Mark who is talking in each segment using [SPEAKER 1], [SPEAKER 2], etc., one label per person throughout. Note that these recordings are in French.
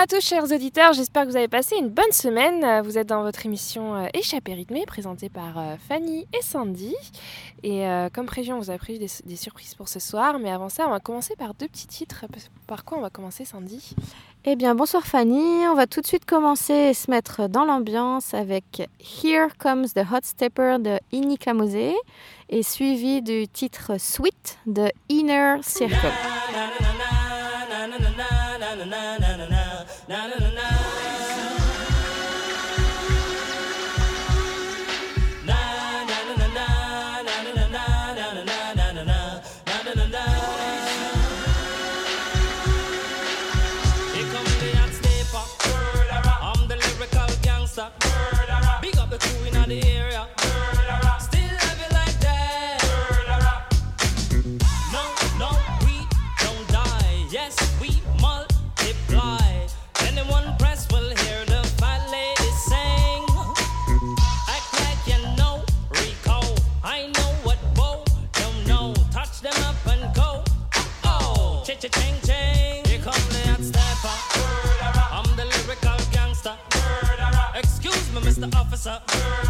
[SPEAKER 1] À tous, chers auditeurs. J'espère que vous avez passé une bonne semaine. Vous êtes dans votre émission euh, Échappée rythmée, présentée par euh, Fanny et Sandy. Et euh, comme prévu, on vous a prévu des, surprises pour ce soir. Mais avant ça, on va commencer par deux petits titres. Par quoi on va commencer, Sandy
[SPEAKER 2] Eh bien, bonsoir Fanny. On va tout de suite commencer et se mettre dans l'ambiance avec Here Comes the Hot Stepper de Inika Mose et suivi du titre Sweet de Inner Circle. na na na na
[SPEAKER 3] Here come the hot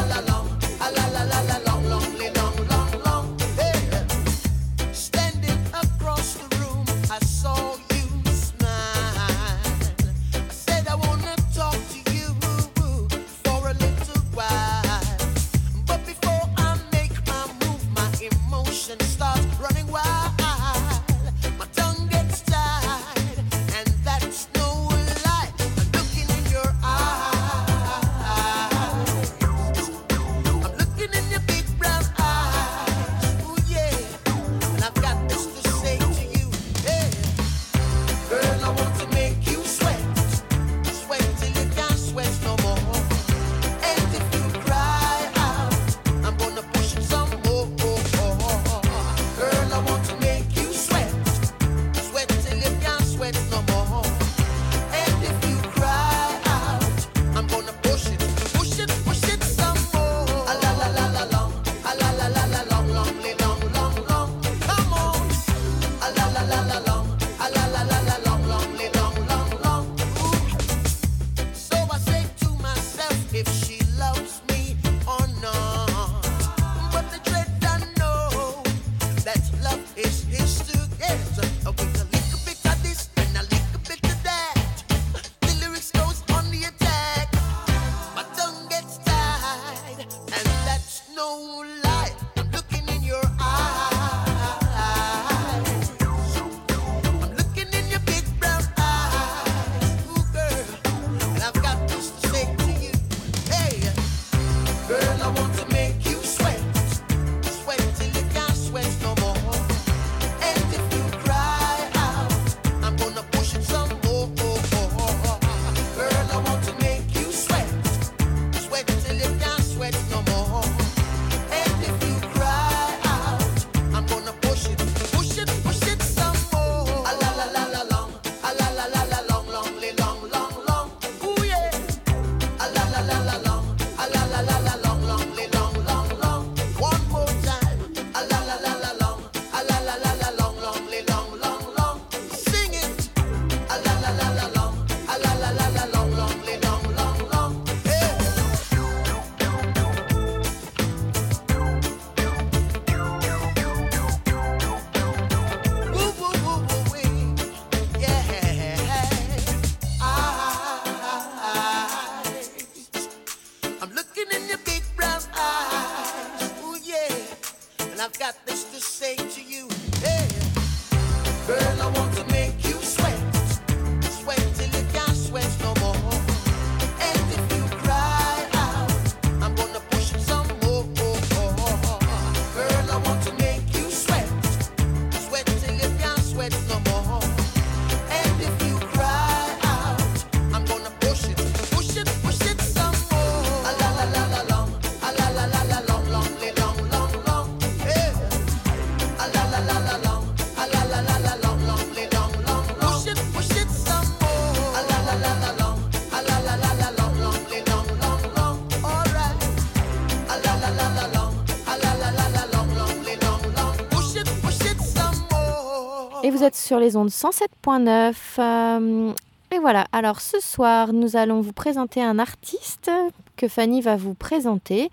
[SPEAKER 2] sur les ondes 107.9. Euh, et voilà, alors ce soir, nous allons vous présenter un artiste que Fanny va vous présenter,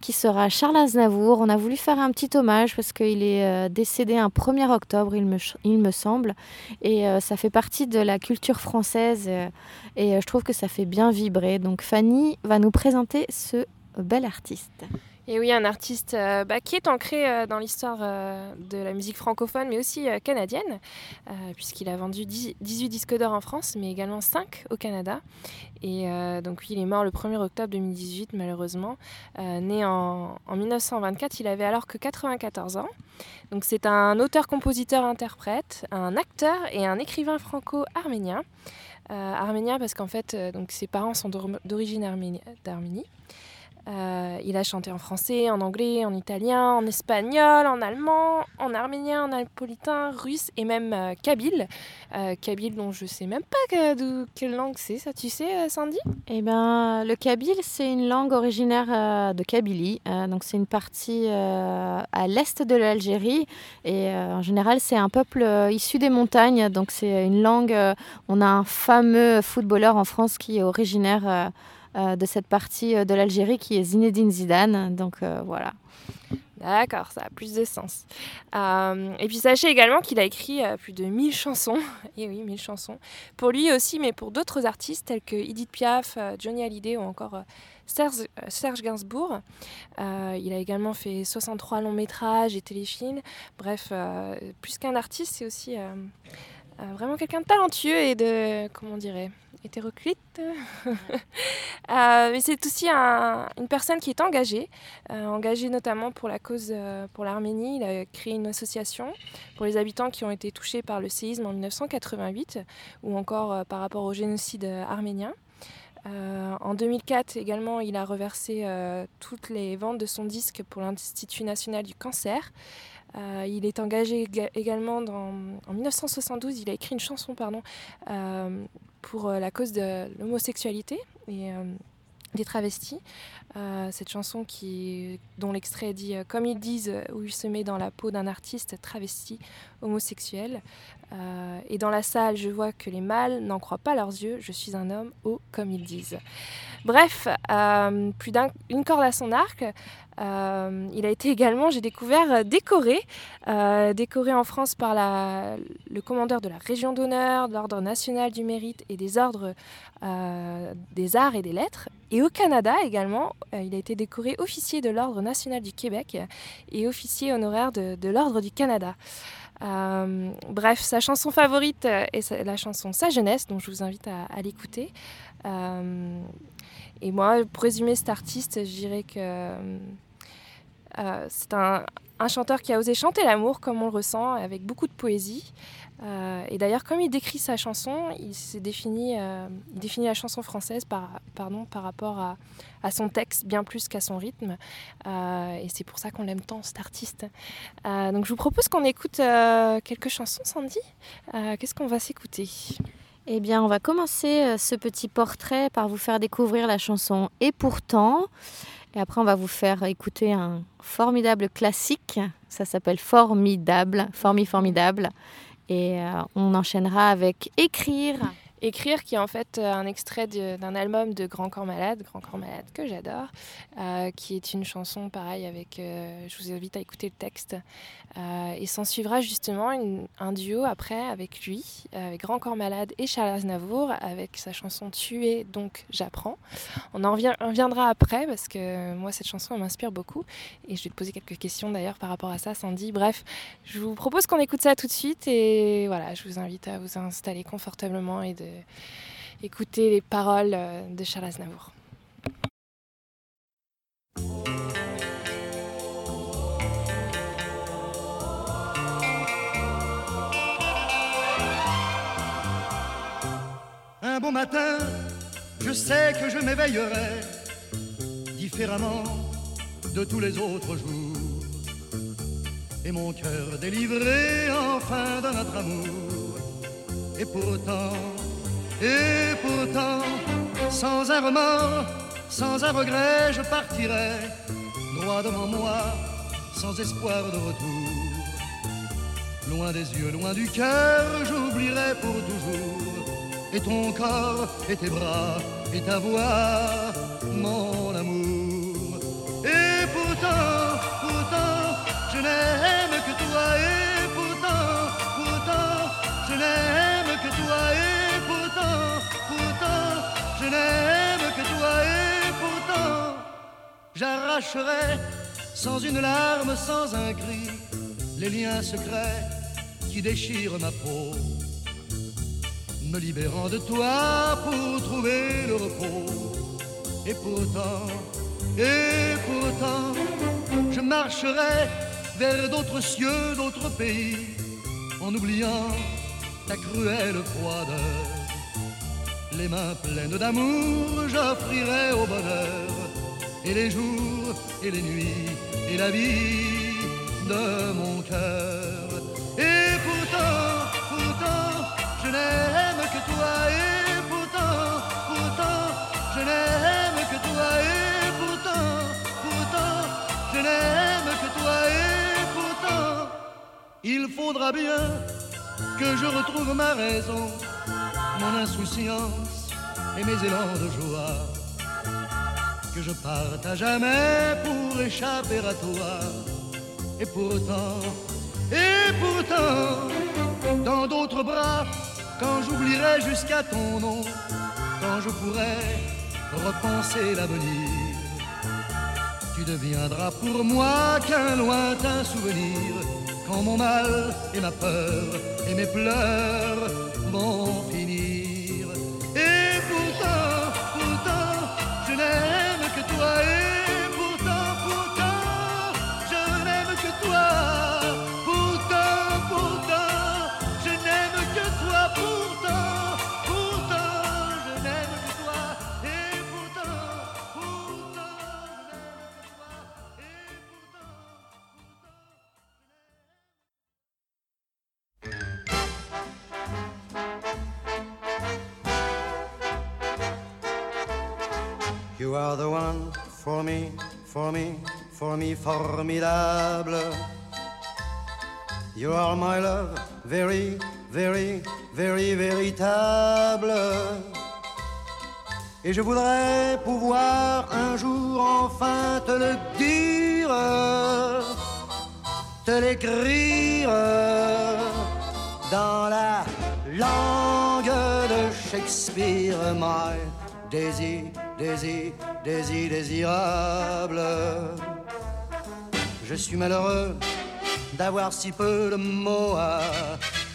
[SPEAKER 2] qui sera Charles Aznavour. On a voulu faire un petit hommage parce qu'il est euh, décédé un 1er octobre, il me, semble. Et euh, ça fait partie de la culture française et je trouve que ça fait bien vibrer. Donc Fanny va nous présenter ce bel artiste.
[SPEAKER 1] Et oui, un artiste euh, bah, qui est ancré euh, dans l'histoire euh, de la musique francophone, mais aussi canadienne, puisqu'il a vendu 18 disques d'or en France, mais également 5 au Canada. Et donc oui, il est mort le 1er octobre 2018, malheureusement. né en, 1924, il avait alors que 94 ans. Donc c'est un auteur-compositeur-interprète, un acteur et un écrivain franco-arménien. arménien parce qu'en fait, donc, ses parents sont d'origine arménie, d'Arménie. Euh, il a chanté en français, en anglais, en italien, en espagnol, en allemand, en arménien, en napolitain, russe et même euh, kabyle. Euh, kabyle dont je sais même pas quelle langue c'est, ça tu sais euh, Sandy?
[SPEAKER 2] Eh ben, le kabyle, c'est une langue originaire de Kabylie. Donc, c'est une partie à l'est de l'Algérie. Et en général, c'est un peuple issu des montagnes. Donc, c'est une langue. on a un fameux footballeur en France qui est originaire de cette partie euh, de l'Algérie, qui est Zinedine Zidane. Donc, euh, voilà.
[SPEAKER 1] D'accord, ça a plus de sens. Euh, et puis sachez également qu'il a écrit euh, plus de 1000 chansons, et oui, 1000 chansons, pour lui aussi, mais pour d'autres artistes tels que Edith Piaf, euh, Johnny Hallyday ou encore euh, Serge, euh, Serge Gainsbourg. Euh, il a également fait 63 longs métrages et téléfilms. Bref, euh, plus qu'un artiste, c'est aussi euh, euh, vraiment quelqu'un de talentueux et de, comment on dirait, hétéroclite. Euh, mais c'est aussi un- une personne qui est engagée, euh, engagé notamment pour la cause euh, pour l'Arménie. Il a créé une association pour les habitants qui ont été touchés par le séisme en 1988 ou encore par rapport au génocide arménien. En 2004 également, il a reversé toutes les ventes de son disque pour l'Institut national du cancer. Euh, il est engagé éga- également en 1972, il a écrit une chanson pardon, euh, pour euh, la cause de l'homosexualité et des travestis. Cette chanson dont l'extrait dit Comme ils disent, où il se met dans la peau d'un artiste travesti homosexuel. Et dans la salle, je vois que les mâles n'en croient pas leurs yeux. Je suis un homme, oh, comme ils disent. Bref, plus d'une corde à son arc. Euh, il a été également, j'ai découvert, euh, décoré, euh, décoré en France par le commandeur de la Région d'honneur, de l'Ordre national du mérite et des ordres des arts et des lettres. Et au Canada également, il a été décoré officier de l'Ordre national du Québec et officier honoraire de, l'Ordre du Canada. Bref, sa chanson favorite est la chanson Sa jeunesse, dont je vous invite à, l'écouter. Et moi, pour résumer cet artiste, je dirais que euh, c'est un, chanteur qui a osé chanter l'amour comme on le ressent, avec beaucoup de poésie. Euh, et d'ailleurs, comme il décrit sa chanson, il s'est défini, euh, définit la chanson française par, par rapport à, à son texte bien plus qu'à son rythme. Et c'est pour ça qu'on l'aime tant, cet artiste. Donc je vous propose qu'on écoute quelques chansons, Sandy. Qu'est-ce qu'on va s'écouter?
[SPEAKER 2] Eh bien, on va commencer ce petit portrait par vous faire découvrir la chanson Et pourtant. Et après, on va vous faire écouter un formidable classique. Ça s'appelle Formidable. Formi Formidable. Et euh, on enchaînera avec Écrire.
[SPEAKER 1] Écrire, qui est en fait euh, un extrait d'un album de Grand Corps Malade, Grand Corps Malade que j'adore, euh, qui est une chanson pareil avec, euh, je vous invite à écouter le texte, et s'en suivra justement un duo après avec lui, avec Grand Corps Malade et Charles Aznavour, avec sa chanson Tuer, donc j'apprends. On en reviendra après parce que moi cette chanson m'inspire beaucoup, et je vais te poser quelques questions d'ailleurs par rapport à ça, Sandy. Bref, je vous propose qu'on écoute ça tout de suite, et voilà, je vous invite à vous installer confortablement et de écouter les paroles euh, de Charles Aznavour.
[SPEAKER 4] Un bon matin, je sais que je m'éveillerai différemment de tous les autres jours. Et mon cœur délivré enfin de notre amour. Et pourtant, et pourtant, sans un remords, sans un regret, je partirai droit devant moi, sans espoir de retour. Loin des yeux, loin du cœur, j'oublierai pour toujours. Et ton corps, et tes bras, et ta voix, mon amour. Et pourtant, pourtant, je n'aime que toi. Et pourtant, pourtant, je n'aime que toi. Et je n'aime que toi. Et pourtant, j'arracherai sans une larme, sans un cri, les liens secrets qui déchirent ma peau, me libérant de toi pour trouver le repos. Et pourtant, et pourtant, je marcherai vers d'autres cieux, d'autres pays, en oubliant ta cruelle froideur. Les mains pleines d'amour, j'offrirai au bonheur. Et les jours et les nuits et la vie de mon cœur. Et pourtant, pourtant, je n'aime que toi. Et pourtant, pourtant, je n'aime que toi. Et pourtant, pourtant, je n'aime que toi. Et pourtant, il faudra bien que je retrouve ma raison, mon insouciance et mes élans de joie. Que je parte à jamais pour échapper à toi. Et pourtant, et pourtant, dans d'autres bras, quand j'oublierai jusqu'à ton nom, quand je pourrai repenser l'avenir, tu deviendras pour moi qu'un lointain souvenir, quand mon mal et ma peur et mes pleurs vont n'aime
[SPEAKER 5] for me, formidable. You are my love, very, very, very véritable. Et je voudrais pouvoir un jour enfin te le dire, te l'écrire dans la langue de Shakespeare, my désir, désir, désir, désirable. Je suis malheureux d'avoir si peu de mots à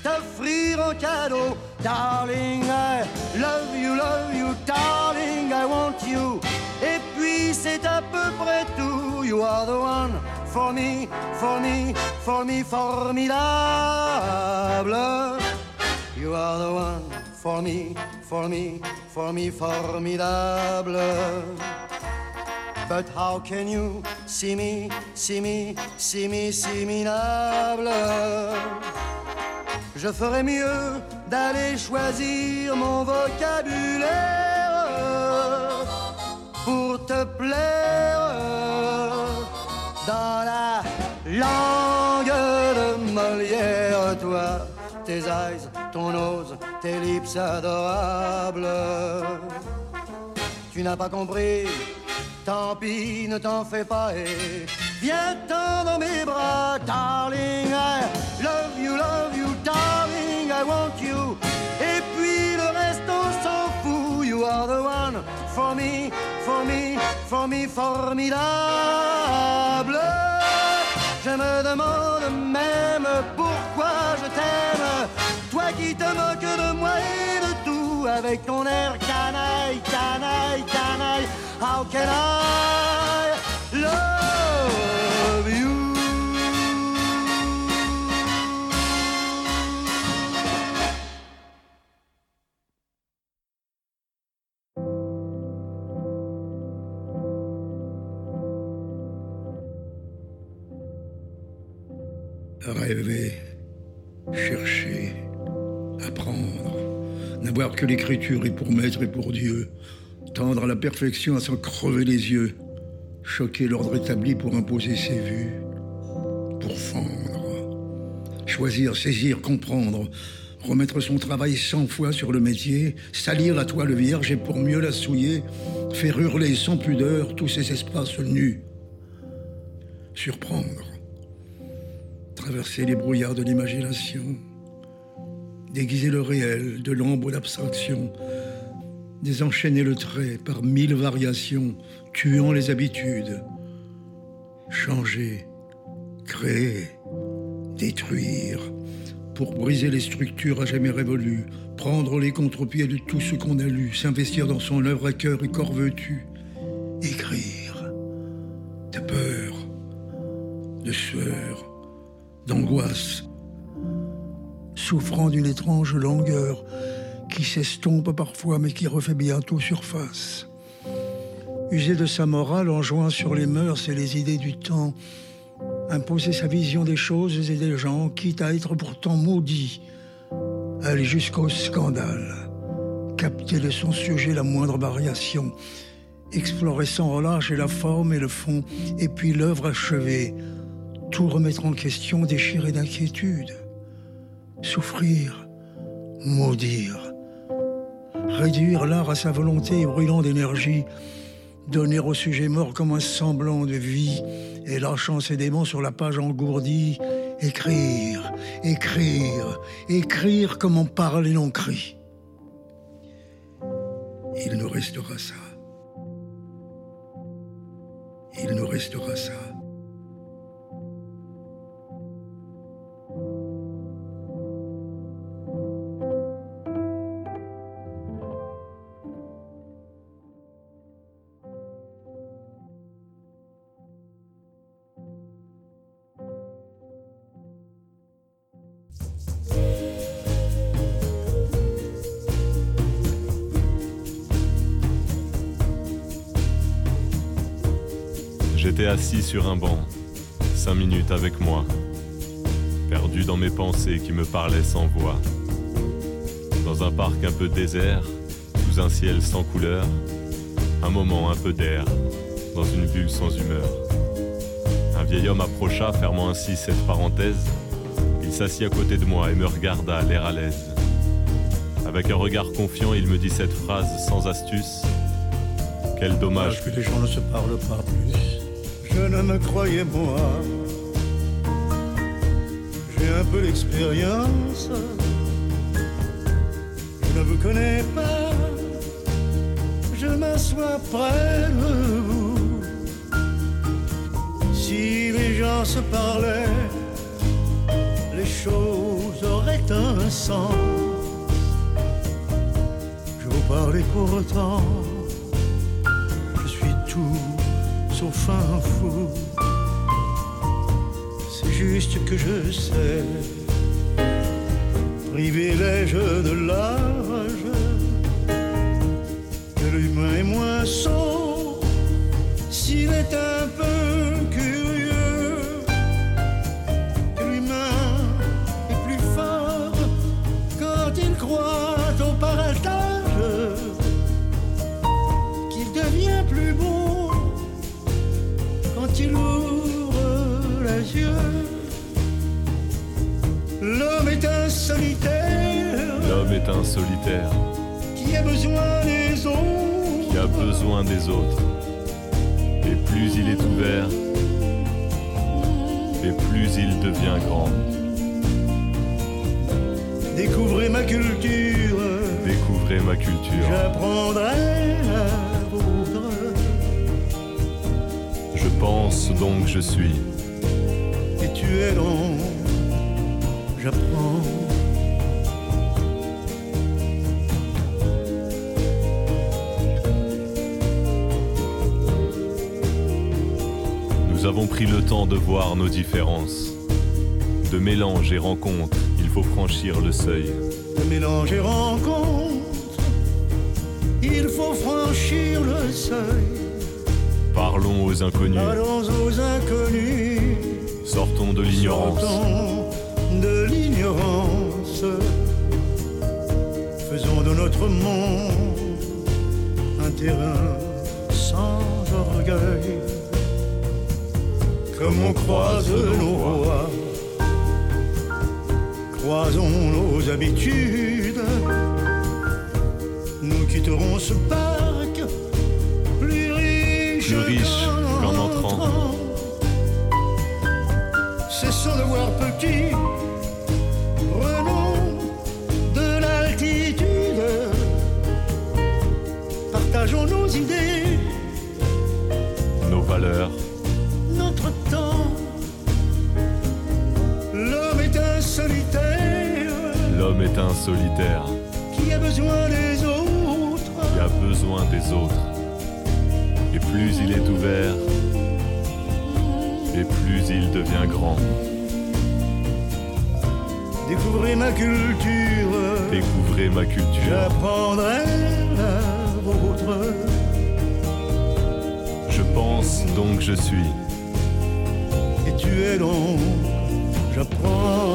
[SPEAKER 5] t'offrir en cadeau. Darling, I love you, love you, darling, I want you. Et puis c'est à peu près tout. You are the one for me, for me, for me, formidable. You are the one for me, for me, for me, formidable. But how can you see me, see me, see me, see minable? Je ferais mieux d'aller choisir mon vocabulaire pour te plaire dans la langue de Molière, toi, tes eyes, ton nose, tes lips adorables. Tu n'as pas compris, tant pis, ne t'en fais pas et viens-t'en dans mes bras, darling. I love you, love you, darling, I want you. Et puis le reste, on s'en fout. You are the one for me, for me, for me, formidable. Je me demande même pourquoi je t'aime. Toi qui te moques de moi et de tout avec ton can I love you?
[SPEAKER 6] Rêver, chercher, apprendre, n'avoir que l'écriture et pour maître et pour Dieu, tendre à la perfection à s'en crever les yeux, choquer l'ordre établi pour imposer ses vues, pour fendre, choisir, saisir, comprendre, remettre son travail cent fois sur le métier, salir la toile vierge et pour mieux la souiller, faire hurler sans pudeur tous ces espaces nus, surprendre traverser les brouillards de l'imagination, déguiser le réel de l'ombre d'abstraction, désenchaîner le trait par mille variations, tuant les habitudes, changer, créer, détruire, pour briser les structures à jamais révolues, prendre les contre-pieds de tout ce qu'on a lu, s'investir dans son œuvre à cœur et corps vêtu, écrire, de peur, de sueur, d'angoisse, souffrant d'une étrange langueur qui s'estompe parfois mais qui refait bientôt surface. user de sa morale en jouant sur les mœurs et les idées du temps, imposer sa vision des choses et des gens, quitte à être pourtant maudit, aller jusqu'au scandale, capter de son sujet la moindre variation, explorer sans relâche la forme et le fond, et puis l'œuvre achevée, tout remettre en question, déchirer d'inquiétude, souffrir, maudire, réduire l'art à sa volonté brûlant d'énergie, donner au sujet mort comme un semblant de vie, et lâchant ses démons sur la page engourdie, écrire, écrire, écrire comme on parle et l'on crie. Il nous restera ça. Il nous restera ça.
[SPEAKER 7] J'étais assis sur un banc, cinq minutes avec moi, perdu dans mes pensées qui me parlaient sans voix. Dans un parc un peu désert, sous un ciel sans couleur, un moment un peu d'air, dans une bulle sans humeur. Un vieil homme approcha, fermant ainsi cette parenthèse. Il s'assit à côté de moi et me regarda, l'air à l'aise. Avec un regard confiant, il me dit cette phrase sans astuce. Quel dommage
[SPEAKER 6] que les gens ne se parlent pas plus.
[SPEAKER 4] Je ne me croyais moi. J'ai un peu d'expérience. Je ne vous connais pas. Je m'assois près de vous. Si les gens se parlaient, les choses auraient un sens. Je vous parlais pourtant. C'est juste que je sais, privilège de l'âge, que l'humain est moins sot s'il est un Un solitaire qui a besoin des autres?
[SPEAKER 7] qui a besoin des autres. Et plus il est ouvert, et plus il devient grand.
[SPEAKER 4] Découvrez ma culture,
[SPEAKER 7] Découvrez ma culture.
[SPEAKER 4] j'apprendrai la vôtre.
[SPEAKER 7] Je pense donc je suis.
[SPEAKER 4] Et tu es donc, j'apprends.
[SPEAKER 7] Pris le temps de voir nos différences. De mélange et rencontre, il faut franchir le seuil.
[SPEAKER 4] De mélange et rencontre, il faut franchir le seuil.
[SPEAKER 7] Parlons aux inconnus,
[SPEAKER 4] Allons aux inconnus.
[SPEAKER 7] sortons de l'ignorance.
[SPEAKER 4] Sortons de l'ignorance. Faisons de notre monde un terrain sans orgueil. Comme on croise nos voies, croisons nos habitudes. Nous quitterons ce parc plus riche,
[SPEAKER 7] riche qu'en entrant.
[SPEAKER 4] Cessons de voir petit, prenons de l'altitude, partageons nos idées,
[SPEAKER 7] Nos valeurs,
[SPEAKER 4] est un solitaire qui a besoin des autres?
[SPEAKER 7] qui a besoin des autres. Et plus il est ouvert, et plus il devient grand.
[SPEAKER 4] Découvrez ma culture,
[SPEAKER 7] Découvrez ma culture.
[SPEAKER 4] j'apprendrai la vôtre.
[SPEAKER 7] donc je suis.
[SPEAKER 4] Et tu es donc, j'apprends, je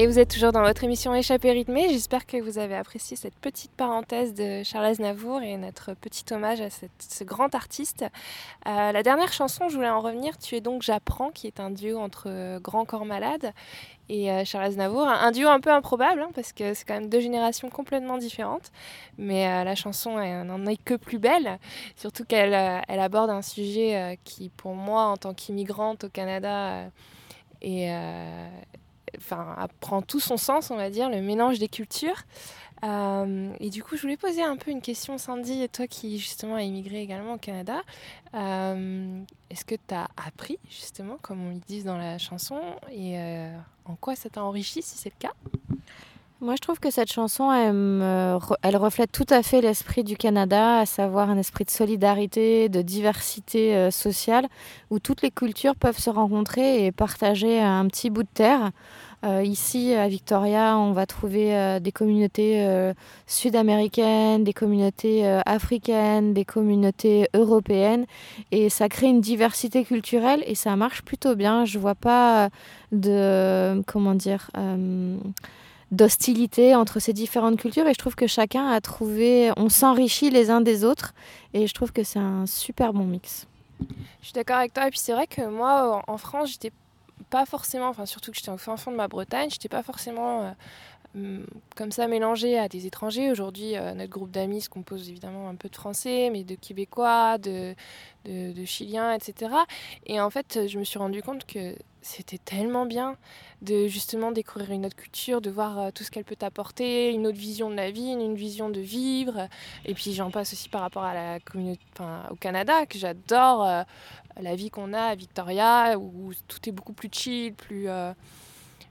[SPEAKER 7] Et
[SPEAKER 1] vous êtes toujours dans votre émission Échappée rythmée. J'espère que vous avez apprécié cette petite parenthèse de Charles Aznavour et notre petit hommage à ce grand artiste. Euh, la dernière chanson, je voulais en revenir, Tu es donc J'apprends, qui est un duo entre euh, Grand Corps Malade et euh, Charles Aznavour. Un, duo un peu improbable, hein, parce que c'est quand même deux générations complètement différentes. Mais euh, la chanson n'en est que plus belle, surtout qu'elle euh, aborde un sujet euh, qui, pour moi, en tant qu'immigrante au Canada, enfin, prend tout son sens, on va dire, le mélange des cultures. Euh, et du coup, je voulais poser un peu une question, Sandy, et toi qui justement a immigré également au Canada. Euh, Est-ce que tu as appris, justement, comme on le dit dans la chanson, et euh, en quoi ça t'a enrichi, si c'est le cas?
[SPEAKER 2] Moi, je trouve que cette chanson, elle, reflète tout à fait l'esprit du Canada, à savoir un esprit de solidarité, de diversité euh, sociale, où toutes les cultures peuvent se rencontrer et partager un petit bout de terre. Euh, ici, à Victoria, on va trouver euh, des communautés sud-américaines, des communautés africaines, des communautés européennes, et ça crée une diversité culturelle et ça marche plutôt bien. Je vois pas de comment dire. D'hostilité entre ces différentes cultures et je trouve que chacun a trouvé, on s'enrichit les uns des autres et je trouve que c'est un super bon mix.
[SPEAKER 1] Je suis d'accord avec toi. Et puis c'est vrai que moi, en France, j'étais pas forcément, enfin surtout que j'étais au fin fond de ma Bretagne, j'étais pas forcément euh, comme ça mélangée à des étrangers. Aujourd'hui, euh, notre groupe d'amis se compose évidemment un peu de Français, mais de Québécois, de, de, Chiliens, etc. Et en fait, je me suis rendu compte que c'était tellement bien de justement découvrir une autre culture, de voir euh, tout ce qu'elle peut t'apporter, une autre vision de la vie, une, vision de vivre. Et puis j'en passe aussi par rapport à la communauté, au Canada, que j'adore. euh, la vie qu'on a à Victoria, où tout est beaucoup plus chill, plus,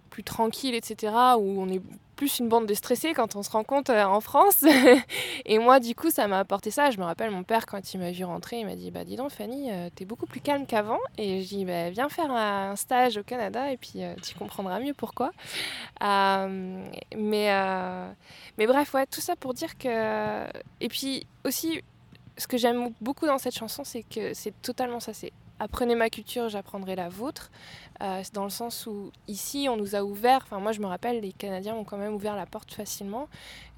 [SPEAKER 1] plus tranquille, etc., où on est plus une bande de stressés quand on se rencontre euh, en France. et moi, du coup, ça m'a apporté ça. Je me rappelle, mon père, quand il m'a vu rentrer, il m'a dit, bah dis donc, Fanny, euh, t'es beaucoup plus calme qu'avant. Et je dis, bah, viens faire un stage au Canada et puis euh, tu comprendras mieux pourquoi. Mais, mais bref, ouais, tout ça pour dire que... Et puis aussi, ce que j'aime beaucoup dans cette chanson, c'est que c'est totalement ça. C'est apprenez ma culture, j'apprendrai la vôtre. Euh, dans le sens où ici, on nous a ouvert. Enfin, moi, je me rappelle, les Canadiens ont quand même ouvert la porte facilement.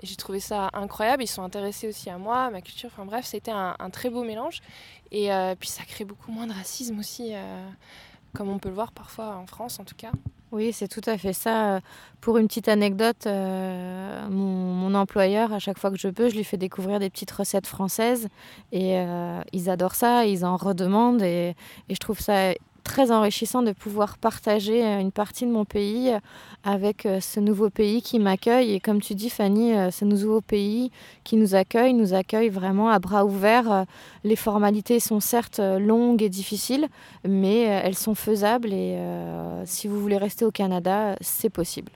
[SPEAKER 1] Et j'ai trouvé ça incroyable. Ils sont intéressés aussi à moi, à ma culture. Enfin, bref, c'était un, un très beau mélange. Et euh, puis, ça crée beaucoup moins de racisme aussi, euh, comme on peut le voir parfois en France, en tout cas.
[SPEAKER 2] Oui, c'est tout à fait ça. Pour une petite anecdote, euh, mon, employeur, à chaque fois que je peux, je lui fais découvrir des petites recettes françaises et euh, ils adorent ça, ils en redemandent et, et je trouve ça très enrichissant de pouvoir partager euh, une partie de mon pays avec euh, ce nouveau pays qui m'accueille. Et comme tu dis, Fanny, euh, ce nouveau pays qui nous accueille, nous accueille vraiment à bras ouverts. Euh, Les formalités sont certes euh, longues et difficiles, mais euh, elles sont faisables et euh, si vous voulez rester au Canada, c'est possible.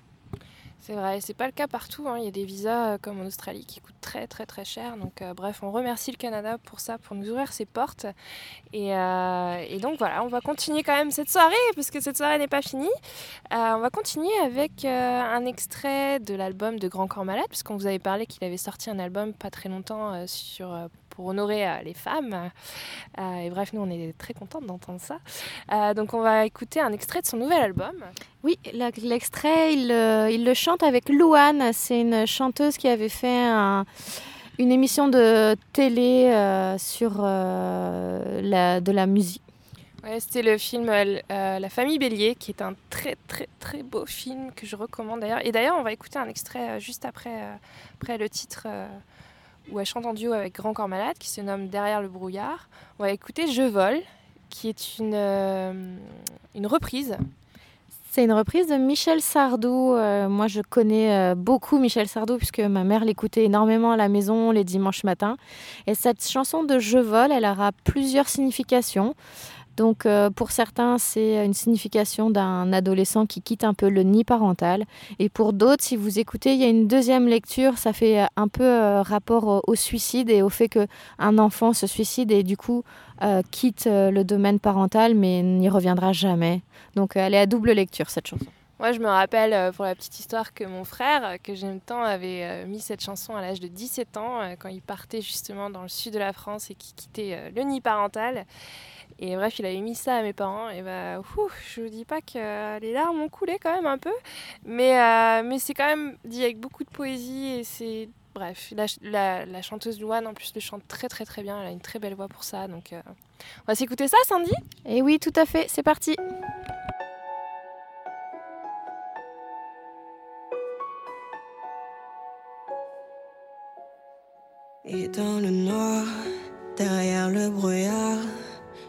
[SPEAKER 1] C'est vrai, c'est pas le cas partout. hein. Il y a des visas euh, comme en Australie qui coûtent très très très cher. Donc euh, bref, on remercie le Canada pour ça, pour nous ouvrir ses portes. Et, euh, et donc voilà, on va continuer quand même cette soirée parce que cette soirée n'est pas finie. On va continuer avec un extrait de l'album de Grand Corps Malade, puisqu'on vous avait parlé qu'il avait sorti un album pas très longtemps pour honorer les femmes. Et bref, nous on est très contentes d'entendre ça. Donc on va écouter un extrait de son nouvel album.
[SPEAKER 2] Oui, l'extrait, il, euh, il le chante avec Louane. C'est une chanteuse qui avait fait un- une émission de télé euh, sur euh, de la musique.
[SPEAKER 1] Ouais, c'était le film La famille Bélier, qui est un très très très beau film que je recommande d'ailleurs. Et d'ailleurs, on va écouter un extrait juste après, le titre où elle chante en duo avec Grand Corps Malade, qui se nomme Derrière le brouillard. On va écouter Je vole, qui est une reprise.
[SPEAKER 2] C'est une reprise de Michel Sardou. Euh, moi, je connais euh, beaucoup Michel Sardou puisque ma mère l'écoutait énormément à la maison les dimanches matins. Et cette chanson de Je vole, elle aura plusieurs significations. Donc euh, pour certains, c'est une signification d'un adolescent qui quitte un peu le nid parental. Et pour d'autres, si vous écoutez, il y a une deuxième lecture, ça fait un peu euh, rapport au, suicide et au fait qu'un enfant se suicide et du coup euh, quitte euh, le domaine parental mais n'y reviendra jamais. Donc euh, elle est à double lecture cette chanson.
[SPEAKER 1] Moi, je me rappelle, euh, pour la petite histoire, que mon frère, euh, que j'aime tant, avait euh, mis cette chanson à l'âge de 17 ans, euh, quand il partait justement dans le sud de la France et qu'il quittait euh, le nid parental. Et bref, il avait mis ça à mes parents. Et bah, ouf, je vous dis pas que euh, les larmes ont coulé quand même un peu. Mais, euh, mais c'est quand même dit avec beaucoup de poésie et c'est. Bref, la, la- la chanteuse Louane en plus le chante très très très bien, elle a une très belle voix pour ça, donc euh, on va s'écouter ça Sandy
[SPEAKER 2] Et oui, tout à fait, c'est parti.
[SPEAKER 8] Et dans le noir, derrière le brouillard,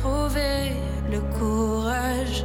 [SPEAKER 8] trouver le courage.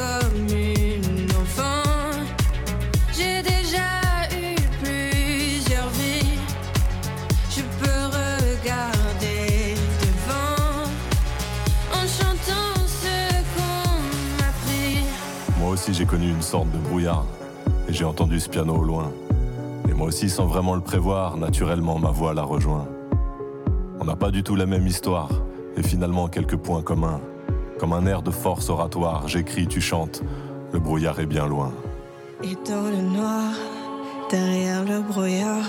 [SPEAKER 8] comme une enfant, j'ai déjà eu plusieurs vies. Je peux regarder devant en chantant ce qu'on m'a pris.
[SPEAKER 7] Moi aussi j'ai connu une sorte de brouillard et j'ai entendu ce piano au loin. Et moi aussi sans vraiment le prévoir, naturellement ma voix la rejoint. On n'a pas du tout la même histoire et finalement quelques points communs. Comme un air de force oratoire, j'écris, tu chantes, le brouillard est bien loin.
[SPEAKER 8] Et dans le noir, derrière le brouillard,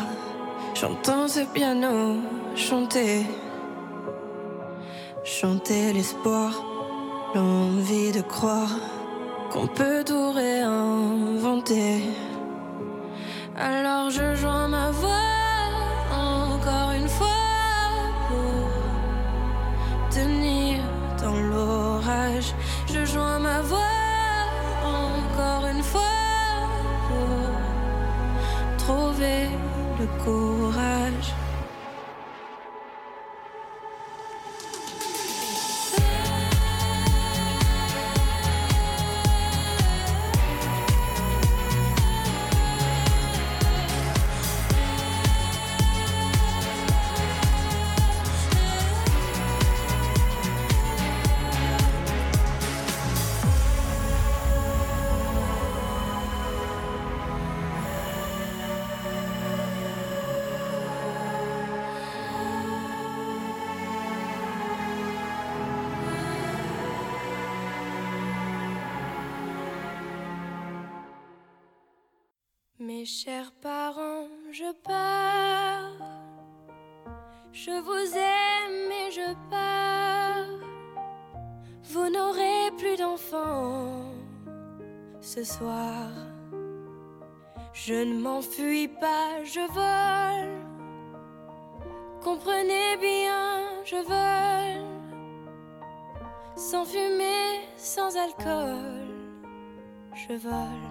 [SPEAKER 8] j'entends ce piano chanter. Chanter l'espoir, l'envie de croire qu'on peut tout réinventer. Alors je joins ma voix encore une fois Je joins ma voix encore une fois pour trouver le courage. Mes chers parents, je pars. Je vous aime et je pars. Vous n'aurez plus d'enfants ce soir. Je ne m'enfuis pas, je vole. Comprenez bien, je vole. Sans fumée, sans alcool. Je vole,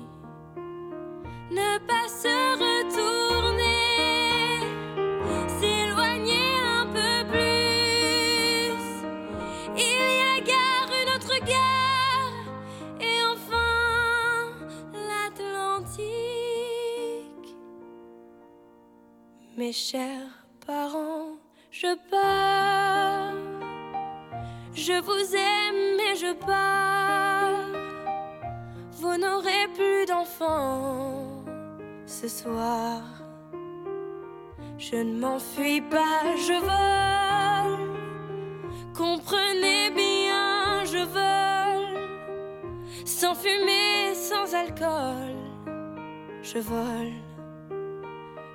[SPEAKER 8] Ne pas se retourner, s'éloigner un peu plus. Il y a gare, une autre gare, et enfin l'Atlantique. Mes chers parents, je pars. Je vous aime et je pars. Vous n'aurez plus d'enfants ce soir. Je ne m'enfuis pas, je vole. Comprenez bien, je vole. Sans fumée, sans alcool. Je vole,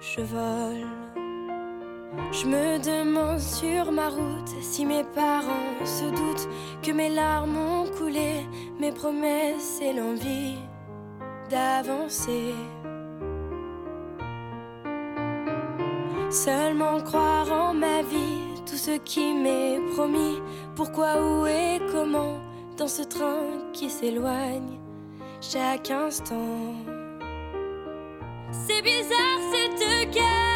[SPEAKER 8] je vole. Je me demande sur ma route si mes parents se doutent que mes larmes ont coulé, mes promesses et l'envie d'avancer. Seulement croire en ma vie, tout ce qui m'est promis. Pourquoi, où et comment, dans ce train qui s'éloigne chaque instant. C'est bizarre cette cage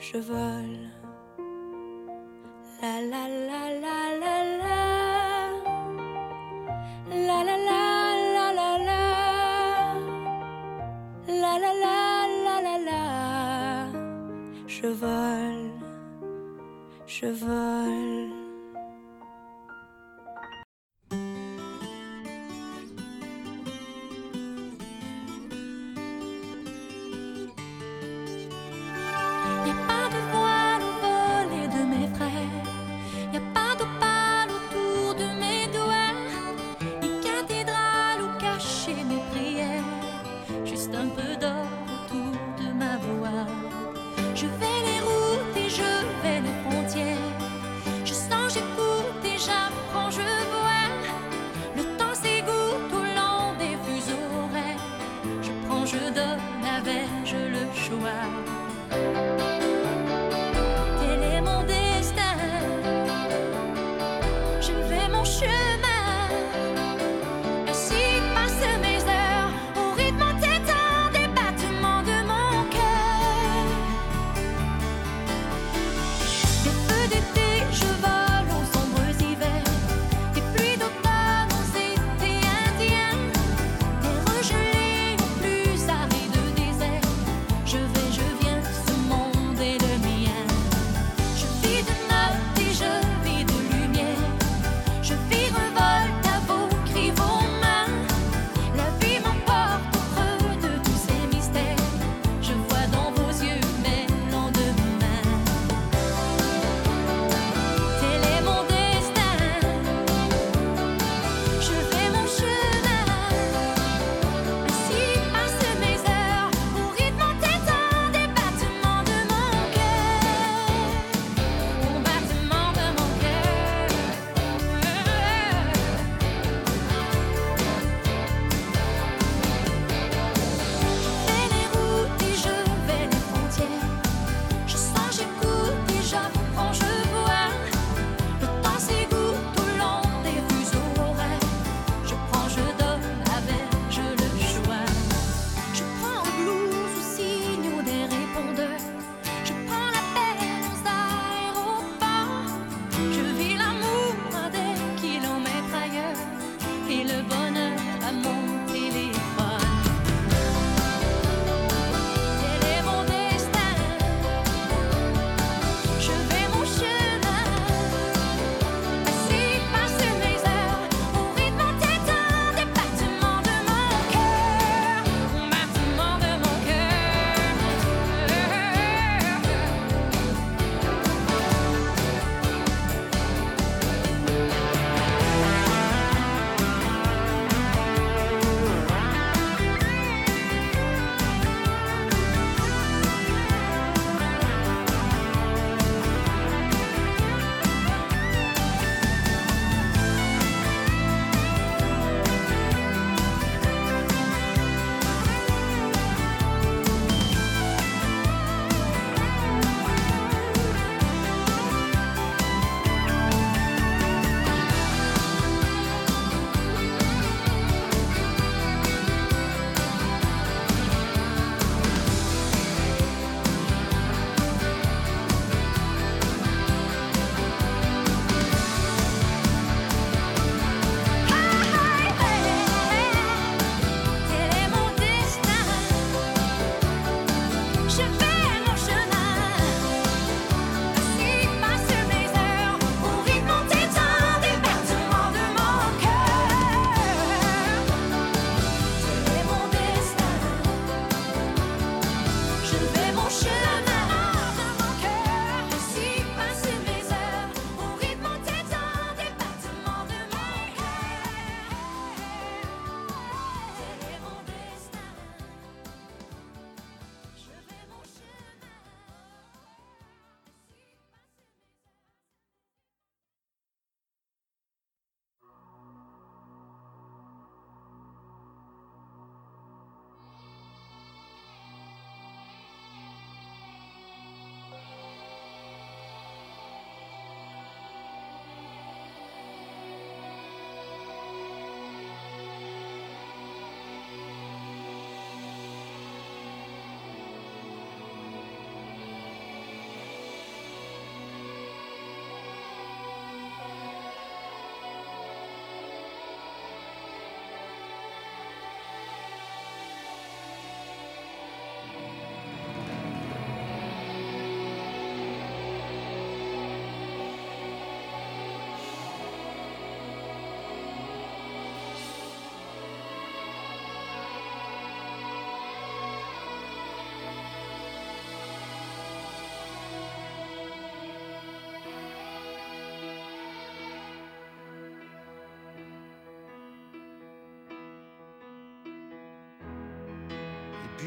[SPEAKER 8] je vole. La la la la la la. La la la la la la. La la la la la la. Je vole, je vole.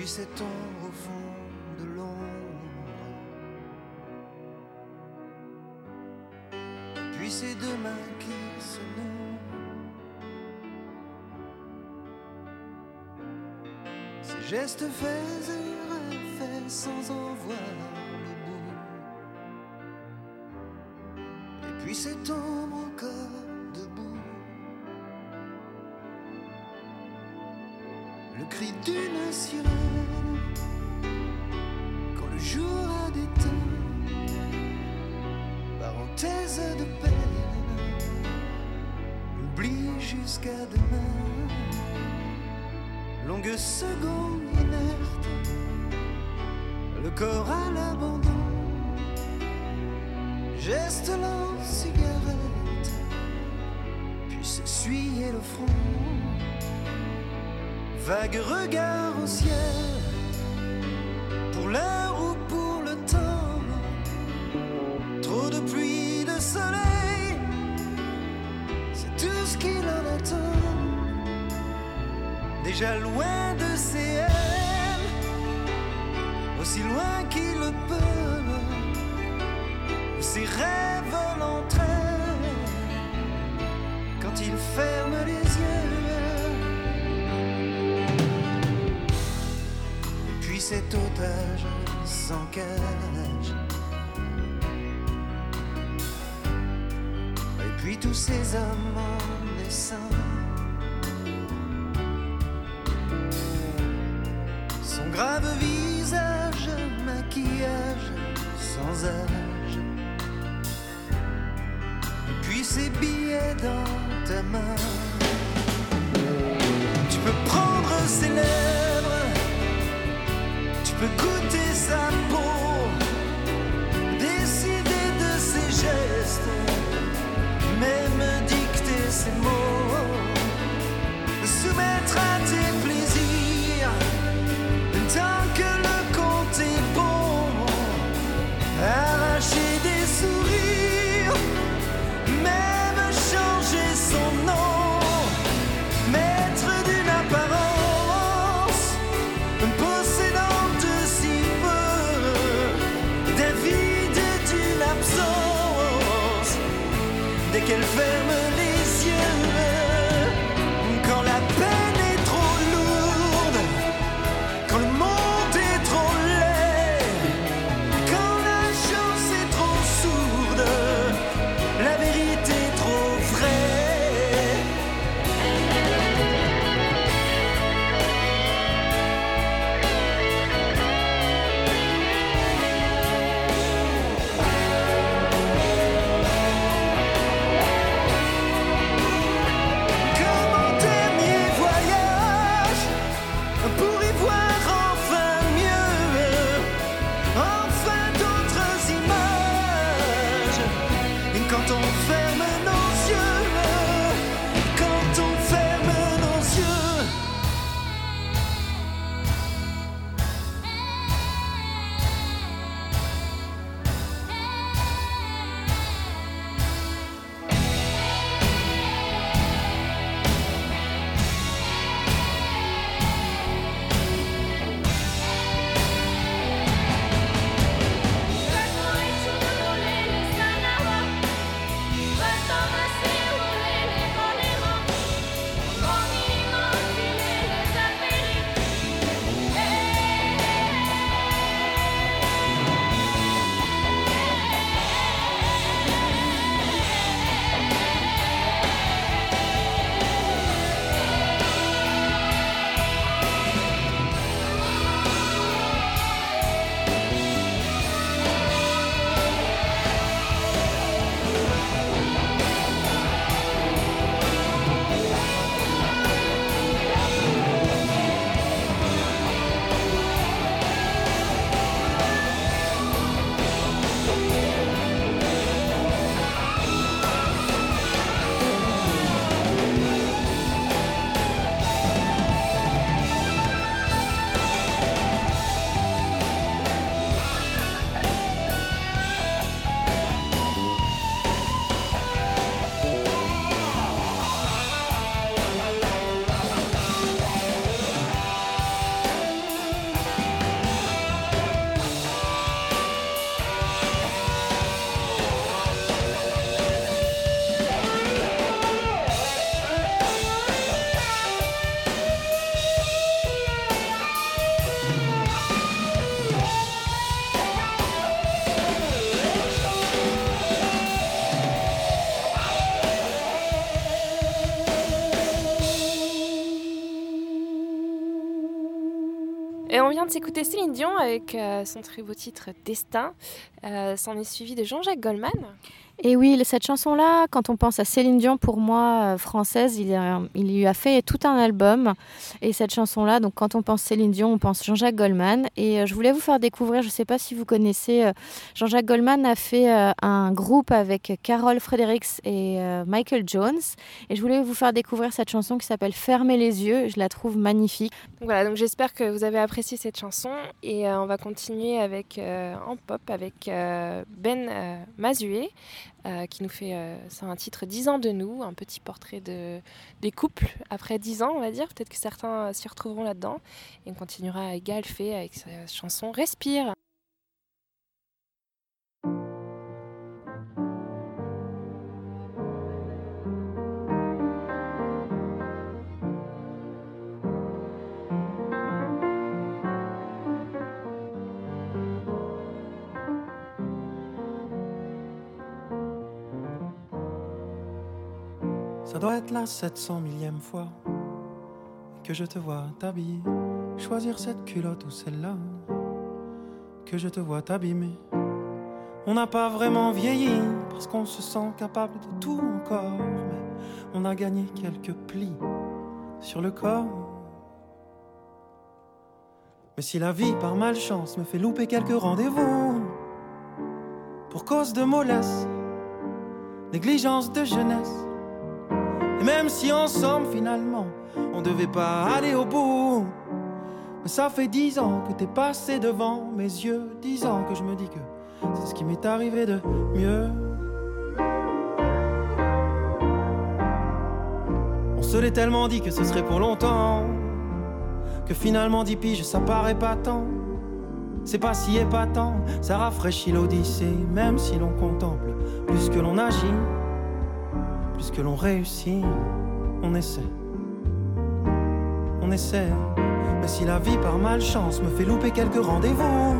[SPEAKER 4] Puis ombre au fond de l'ombre. Puis ces deux mains qui se nouent. Ces gestes faits et refaits sans en voir le bout. Et puis cette ombre encore debout. le cri d'une sirène jour a déteint parenthèse de peine. Oublie jusqu'à demain. Longue seconde inerte. Le corps à l'abandon. Geste lent cigarette puis s'essuyer le front. Vague regard au ciel, pour l'heure Loin de ses ailes, aussi loin qu'il le peut, où ses rêves l'entraînent quand il ferme les yeux. Et puis cet otage sans cage. Et puis tous ces hommes en essaim. Grave visage, maquillage sans âge. Puis ces billets dans ta main. Tu peux prendre ses lèvres, tu peux goûter sa peau, décider de ses gestes, même dicter ses mots, soumettre à tes plaisirs,
[SPEAKER 1] vient de s'écouter Céline Dion avec euh, son très beau titre Destin. Euh, S'en est suivi de Jean-Jacques Goldman.
[SPEAKER 2] Et oui, cette chanson-là, quand on pense à Céline Dion, pour moi, euh, française, il, lui a fait tout un album. Et cette chanson-là, donc quand on pense Céline Dion, on pense Jean-Jacques Goldman. Et euh, je voulais vous faire découvrir, je ne sais pas si vous connaissez, euh, Jean-Jacques Goldman a fait un groupe avec Carol Fredericks et Michael Jones. Et je voulais vous faire découvrir cette chanson qui s'appelle Fermez les yeux. Je la trouve magnifique.
[SPEAKER 1] Voilà, donc j'espère que vous avez apprécié cette chanson et on va continuer avec en pop avec Ben euh, Mazué euh, qui nous fait euh, c'est un titre 10 ans de nous, un petit portrait de des couples après 10 ans, on va dire. Peut-être que certains euh, s'y retrouveront là-dedans et on continuera avec Galfé avec sa chanson Respire.
[SPEAKER 9] Ça doit être la 700 millième fois que je te vois t'habiller. Choisir cette culotte ou celle-là, que je te vois t'abîmer. On n'a pas vraiment vieilli parce qu'on se sent capable de tout encore, mais on a gagné quelques plis sur le corps. Mais si la vie par malchance me fait louper quelques rendez-vous, pour cause de mollesse, négligence de jeunesse, et même si ensemble finalement on devait pas aller au bout. Mais ça fait dix ans que t'es passé devant mes yeux, dix ans que je me dis que c'est ce qui m'est arrivé de mieux. On se l'est tellement dit que ce serait pour longtemps, que finalement dix piges ça paraît pas tant. C'est pas si épatant, ça rafraîchit l'odyssée, même si l'on contemple plus que l'on agit plus que l'on réussit, on essaie. On essaie. Mais si la vie par malchance me fait louper quelques rendez-vous,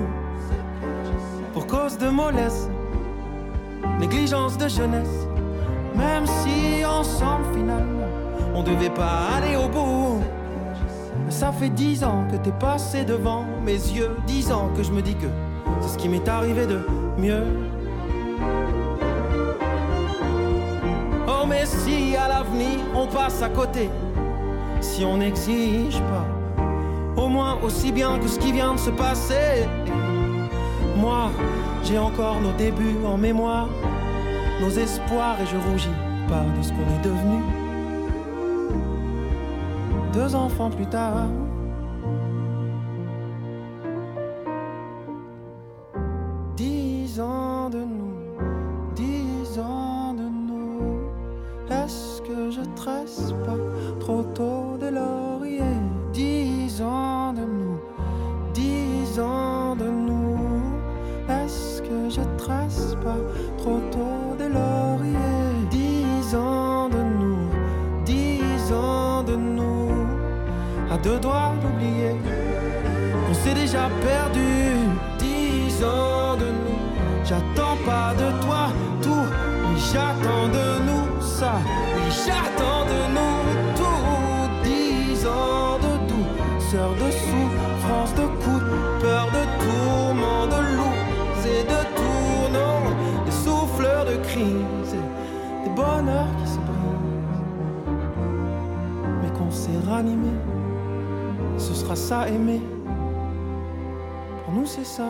[SPEAKER 9] pour cause de mollesse, négligence de jeunesse, même si ensemble finalement on devait pas aller au bout. Ça fait dix ans que t'es passé devant mes yeux, dix ans que je me dis que c'est ce qui m'est arrivé de mieux. Mais si à l'avenir on passe à côté, si on n'exige pas, au moins aussi bien que ce qui vient de se passer. Moi, j'ai encore nos débuts en mémoire, nos espoirs et je rougis pas de ce qu'on est devenu. Deux enfants plus tard. De nous ça. Oui, j'attends de nous tout. Dix ans de douceur, de souffrance, de coups de peur, de tourments, de loups et de tournants, des souffleurs de crise, des bonheurs qui se brisent, mais qu'on s'est ranimé. Ce sera ça aimer. Pour nous, c'est ça.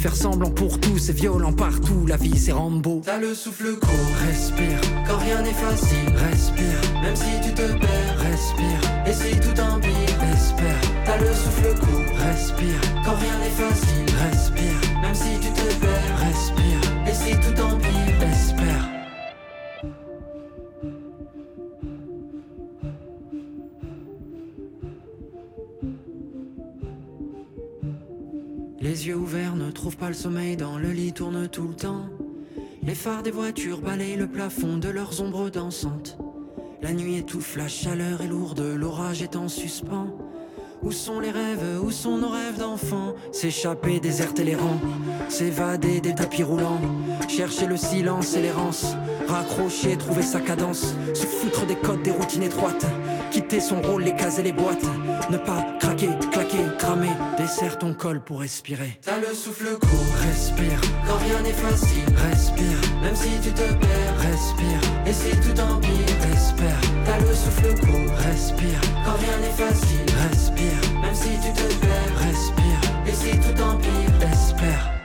[SPEAKER 10] faire semblant pour tout, c'est violent partout, la vie c'est Rambo.
[SPEAKER 11] T'as le souffle court, respire. Quand rien n'est facile, respire. Même si tu te perds, respire. Et si tout empire, espère. T'as le souffle court, respire. Quand rien n'est facile, respire. Même si tu te perds, respire. Et si tout empire,
[SPEAKER 10] Les yeux ouverts ne trouvent pas le sommeil, dans le lit tourne tout le temps. Les phares des voitures balayent le plafond de leurs ombres dansantes. La nuit étouffe, la chaleur est lourde, l'orage est en suspens. Où sont les rêves, où sont nos rêves d'enfants? S'échapper, déserter les rangs, s'évader des tapis roulants, chercher le silence et l'errance, raccrocher, trouver sa cadence, se foutre des codes, des routines étroites, quitter son rôle, les cases et les boîtes, ne pas craquer, claquer, cramer, dessert ton col pour respirer.
[SPEAKER 11] T'as le souffle court, respire. Quand rien n'est facile, respire. Même si tu te perds, respire. Et si tout empire, espère. T'as le souffle court, respire. Quand rien n'est facile, respire. Même si tu te perds, respire. Et si tout empire, espère.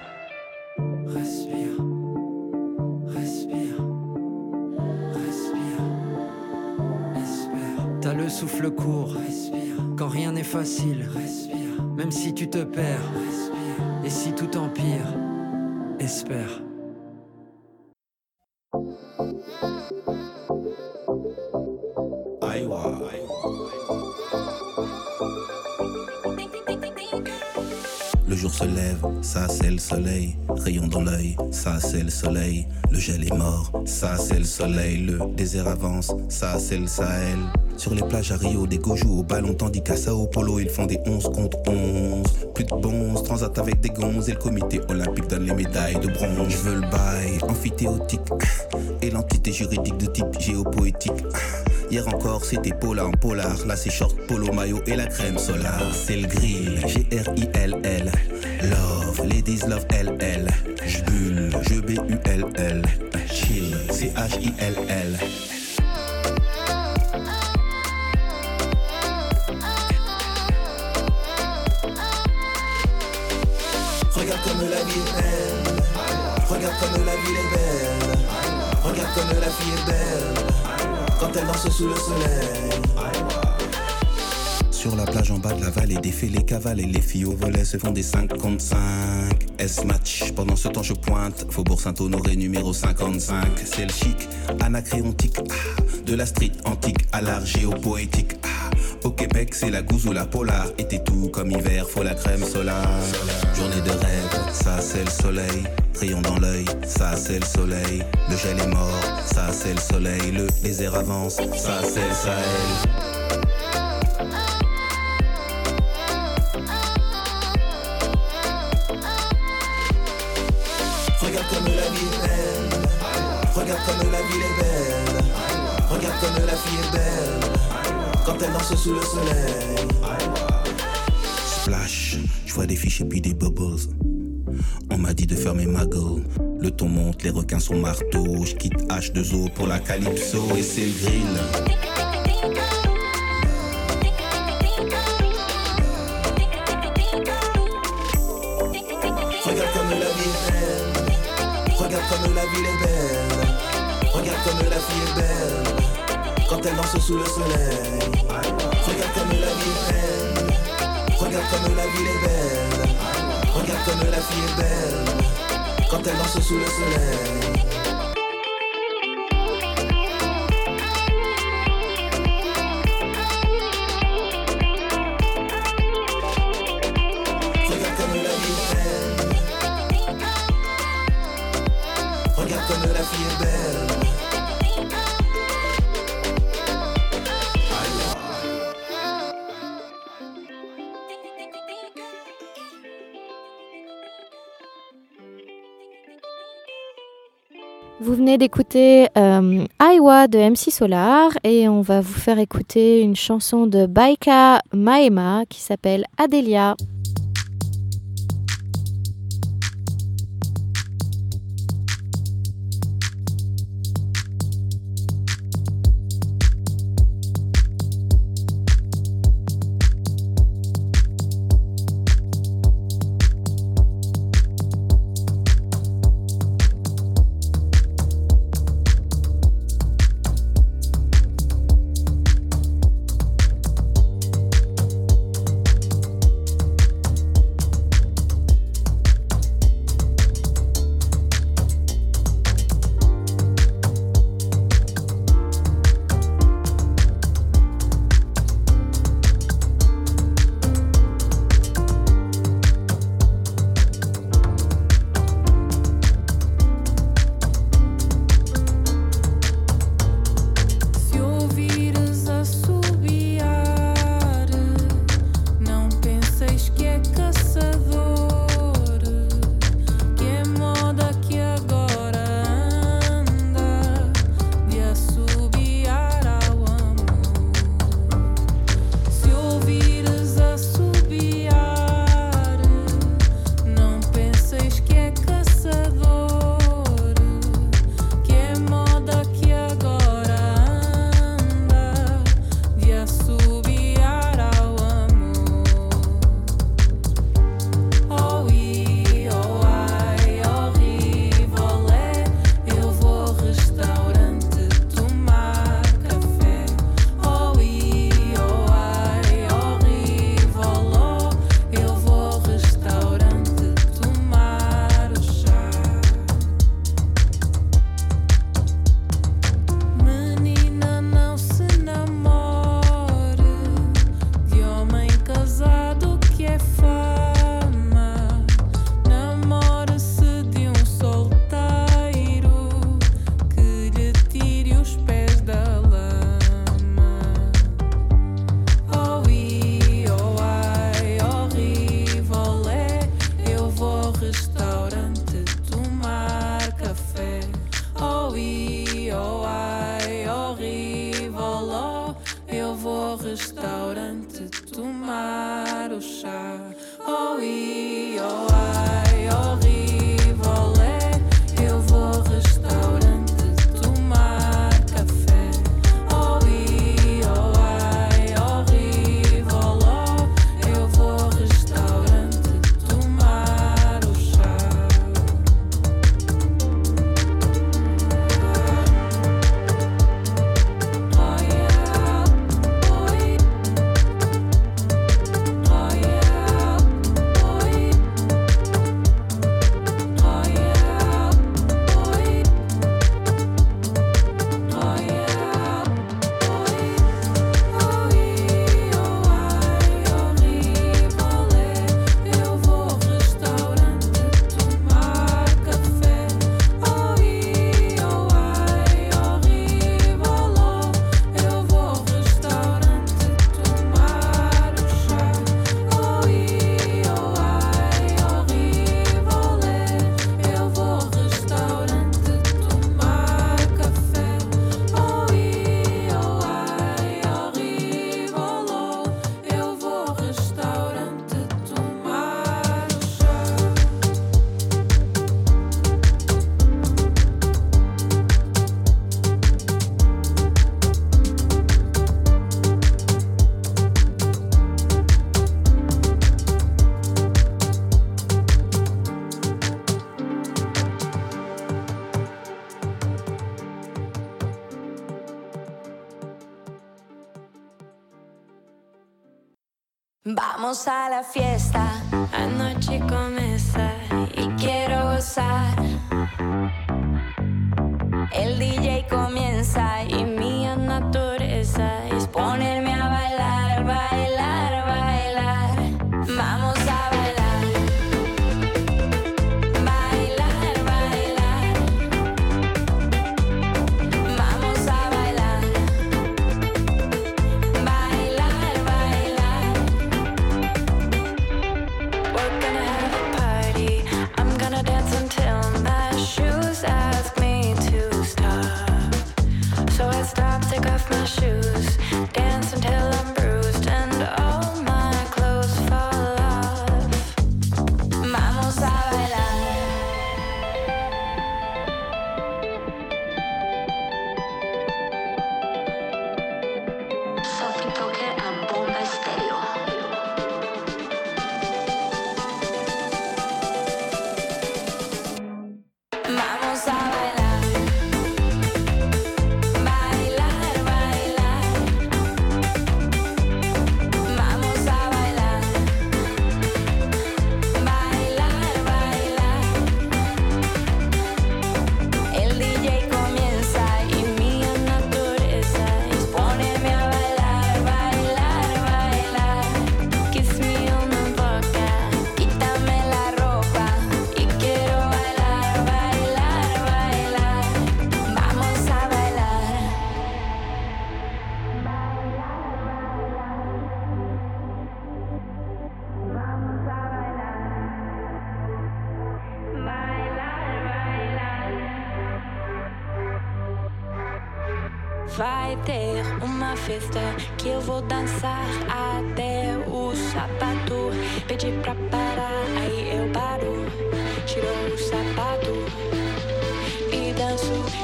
[SPEAKER 10] Court,
[SPEAKER 11] Respire.
[SPEAKER 10] quand rien n'est facile,
[SPEAKER 11] Respire.
[SPEAKER 10] même si tu te perds,
[SPEAKER 11] Respire.
[SPEAKER 10] et si tout empire, espère.
[SPEAKER 12] Le jour se lève, ça c'est le soleil. Rayon dans l'œil, ça c'est le soleil. Le gel est mort, ça c'est le soleil. Le désert avance, ça c'est le Sahel. Sur les plages à Rio, des go au ballon, tandis qu'à Sao Paulo, ils font des 11 contre 11. Plus de bons, transat avec des gonzes, et le comité olympique donne les médailles de bronze. Je veux le bail, amphithéotique, et l'entité juridique de type géopoétique. Hier encore, c'était polar en polar. Là, c'est short, polo, maillot et la crème solaire. C'est le grill, G-R-I-L-L. Love, ladies love L-L. J'bulle, je B-U-L-L. Chill, C-H-I-L-L.
[SPEAKER 13] Regarde la ville est belle. Regarde comme la fille est belle. Quand elle danse sous le soleil.
[SPEAKER 12] Sur la plage en bas de la vallée, défait les cavales et les filles au volet se font des 5 contre 5. S-match, pendant ce temps je pointe. Faubourg Saint-Honoré numéro 55. C'est le chic, anacréontique. ah, de la street antique à l'art géopoétique. ah. Au Québec, c'est la gousse ou la polar. Été tout comme hiver, faut la crème solaire. Journée de rêve, ça c'est le soleil. Rayon dans l'œil, ça c'est le soleil. Le gel est mort, ça c'est le soleil. Le désert avance, ça c'est le Sahel.
[SPEAKER 13] Sous le soleil.
[SPEAKER 12] Splash, je vois des fiches et puis des bubbles. On m'a dit de fermer ma gueule. Le ton monte, les requins sont marteaux. Je quitte H2O pour la calypso et c'est le grill.
[SPEAKER 13] Regarde comme la vie est belle. Regarde comme la ville est belle. Regarde comme la fille est belle. Quand elle danse sous le soleil. Regarde comme la vie est belle. Regarde comme la ville est belle. Regarde comme la fille est belle. Quand elle danse sous le soleil.
[SPEAKER 14] d'écouter euh, Iowa de MC Solar et on va vous faire écouter une chanson de Baika Maema qui s'appelle Adelia.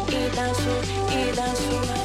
[SPEAKER 15] y danzo, y
[SPEAKER 16] danzo.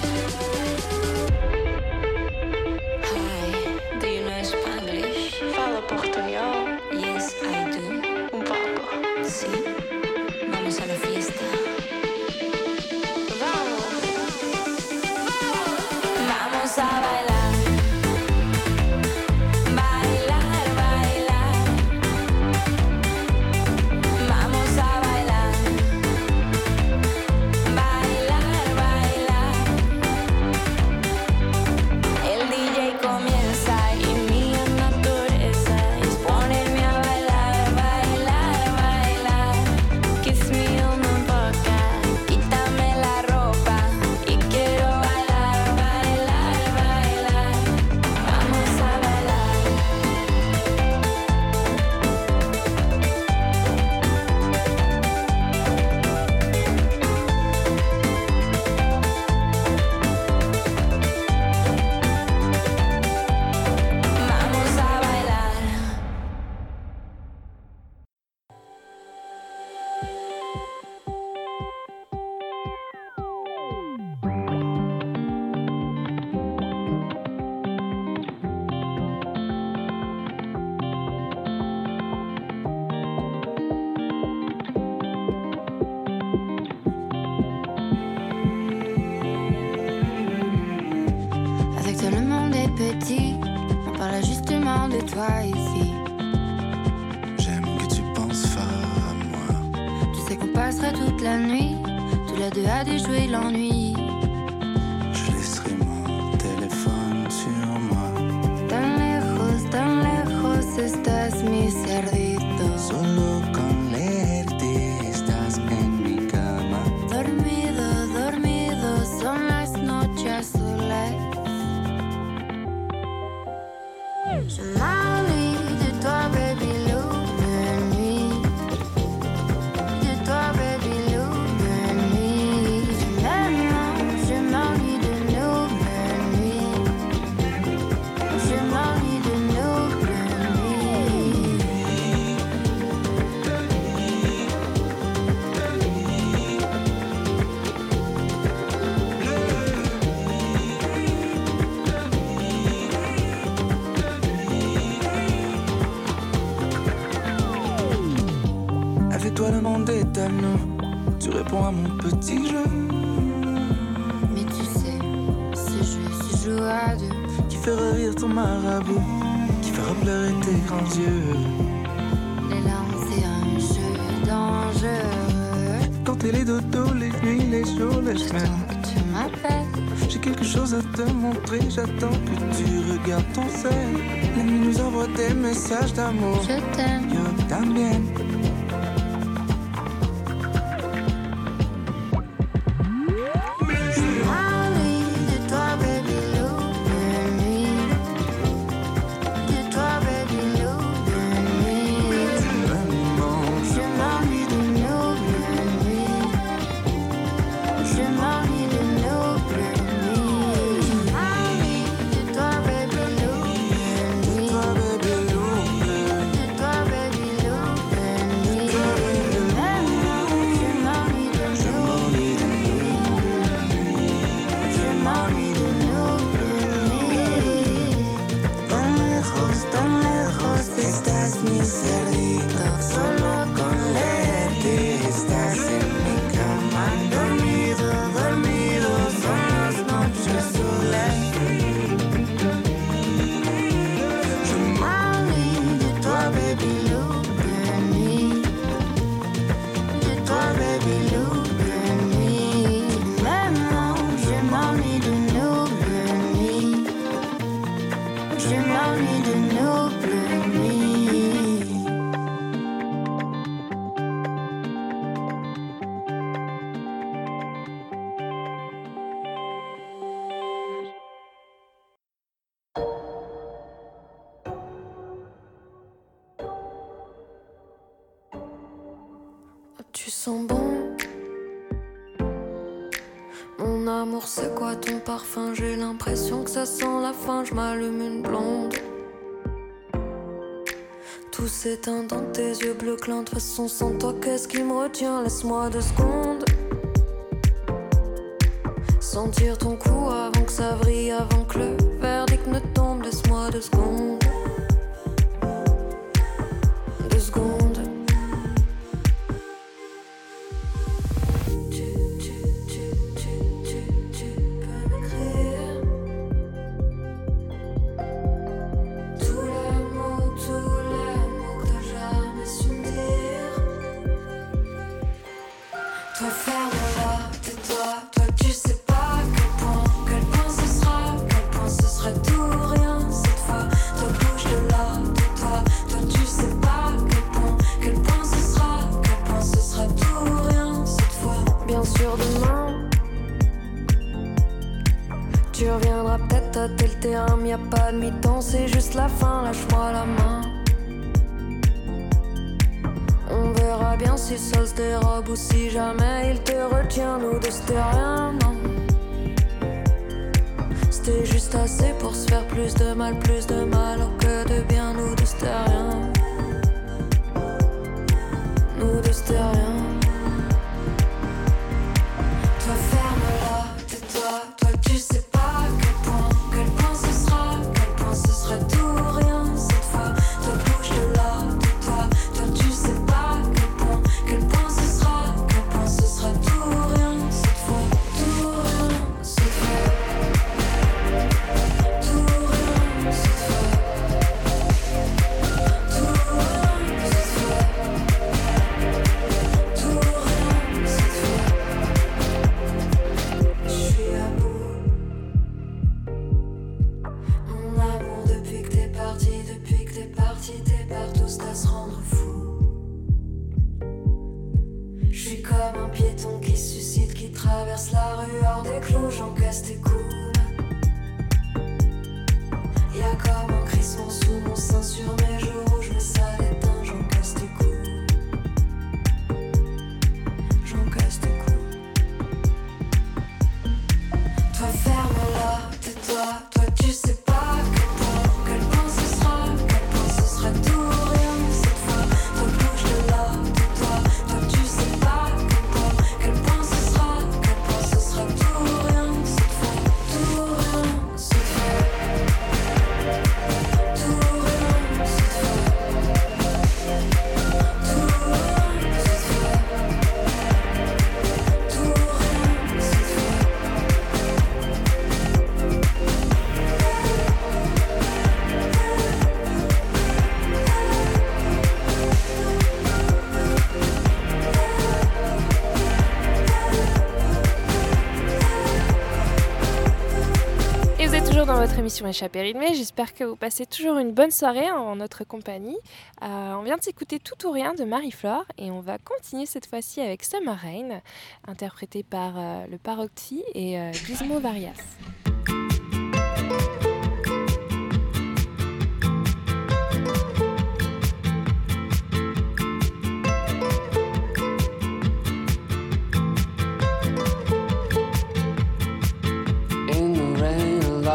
[SPEAKER 16] demandé
[SPEAKER 17] ta nom, tu réponds à mon petit jeu.
[SPEAKER 16] Mais tu sais, ce jeu, ce jeu à deux,
[SPEAKER 17] qui fait rire ton marabout, qui fera pleurer tes grands yeux.
[SPEAKER 16] Les larmes, c'est un jeu dangereux.
[SPEAKER 17] Quand t'es les dodos, les nuits, les jours, les semaines.
[SPEAKER 16] que tu m'appelles.
[SPEAKER 17] J'ai quelque chose à te montrer, j'attends que tu regardes ton sel. La nuit nous envoie des messages d'amour.
[SPEAKER 16] Je t'aime.
[SPEAKER 17] Yo
[SPEAKER 18] bien. sans toi, qu'est-ce qui me retient? Laisse-moi deux secondes. Sentir ton
[SPEAKER 1] Échappée. J'espère que vous passez toujours une bonne soirée en notre compagnie. Euh, on vient de s'écouter Tout ou rien de Marie-Flore et on va continuer cette fois-ci avec Summer Rain, interprété par euh, le Parocti et euh, Gizmo Varias.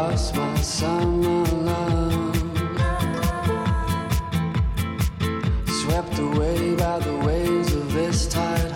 [SPEAKER 11] lost my summer love. Swept away by the waves of this tide.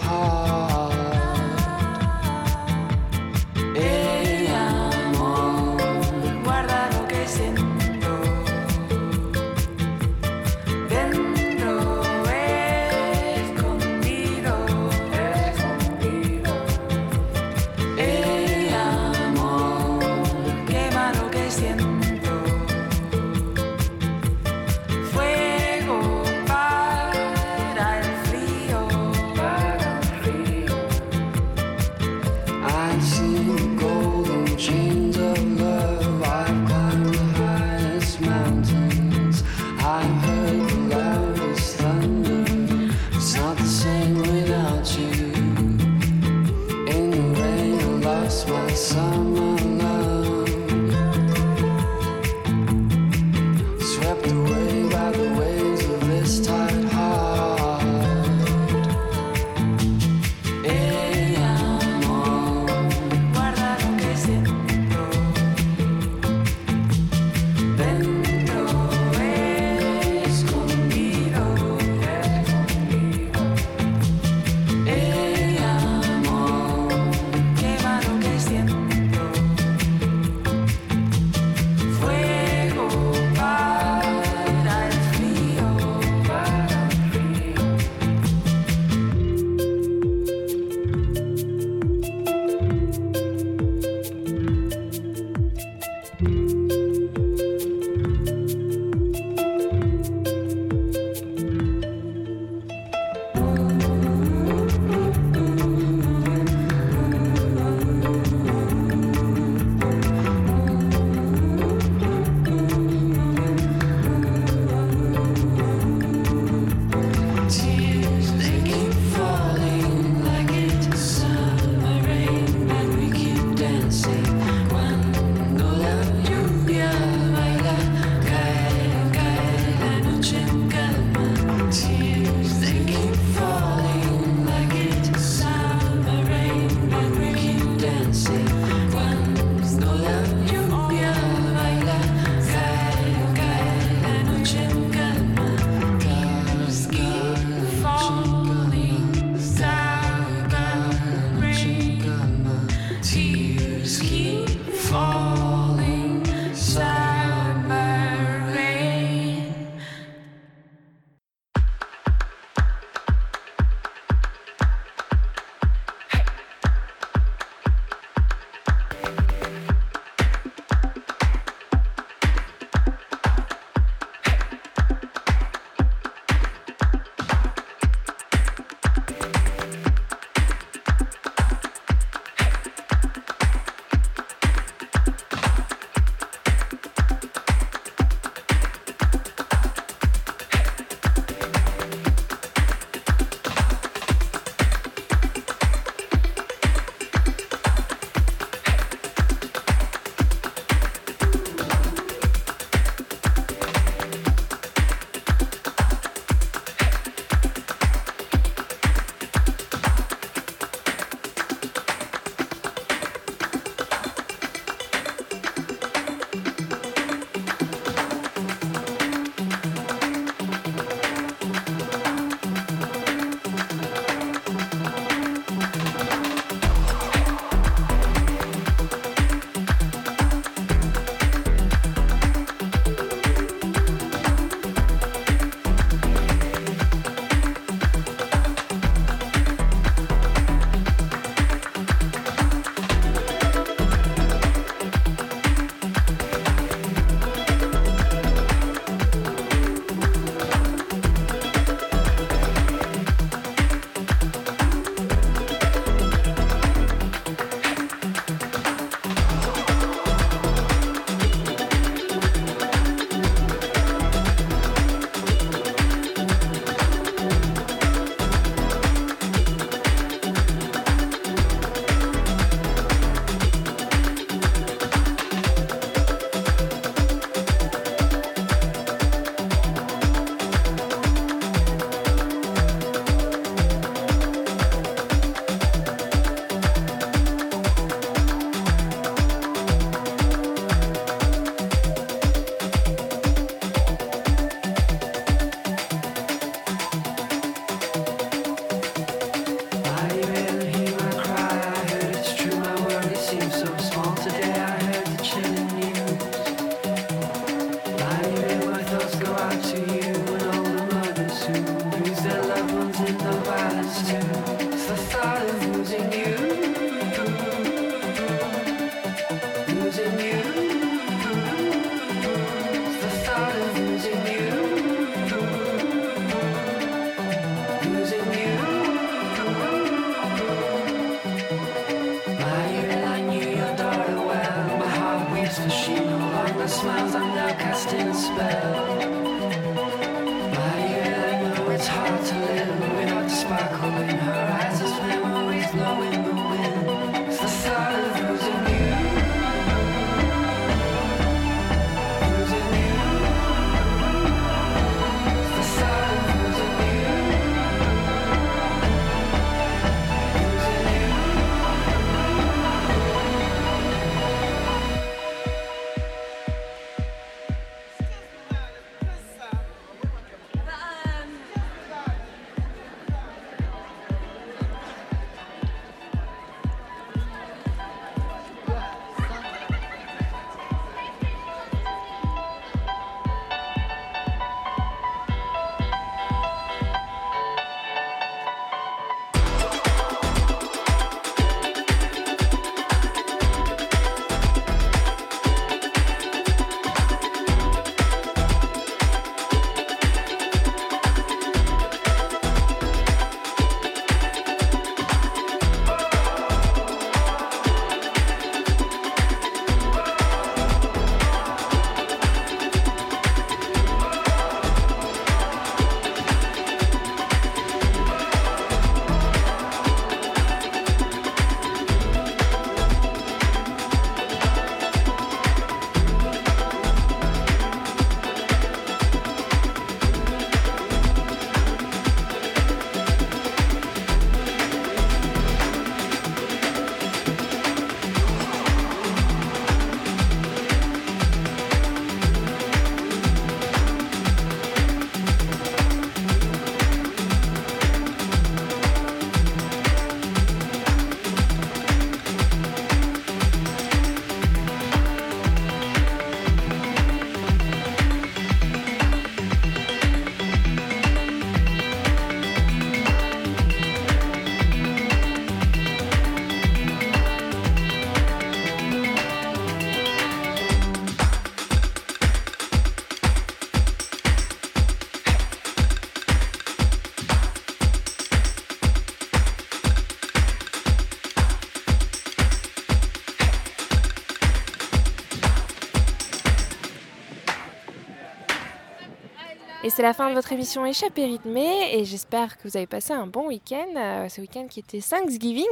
[SPEAKER 1] C'est la fin de votre émission Échappée rythmée et j'espère que vous avez passé un bon week-end, euh, ce week-end qui était Thanksgiving.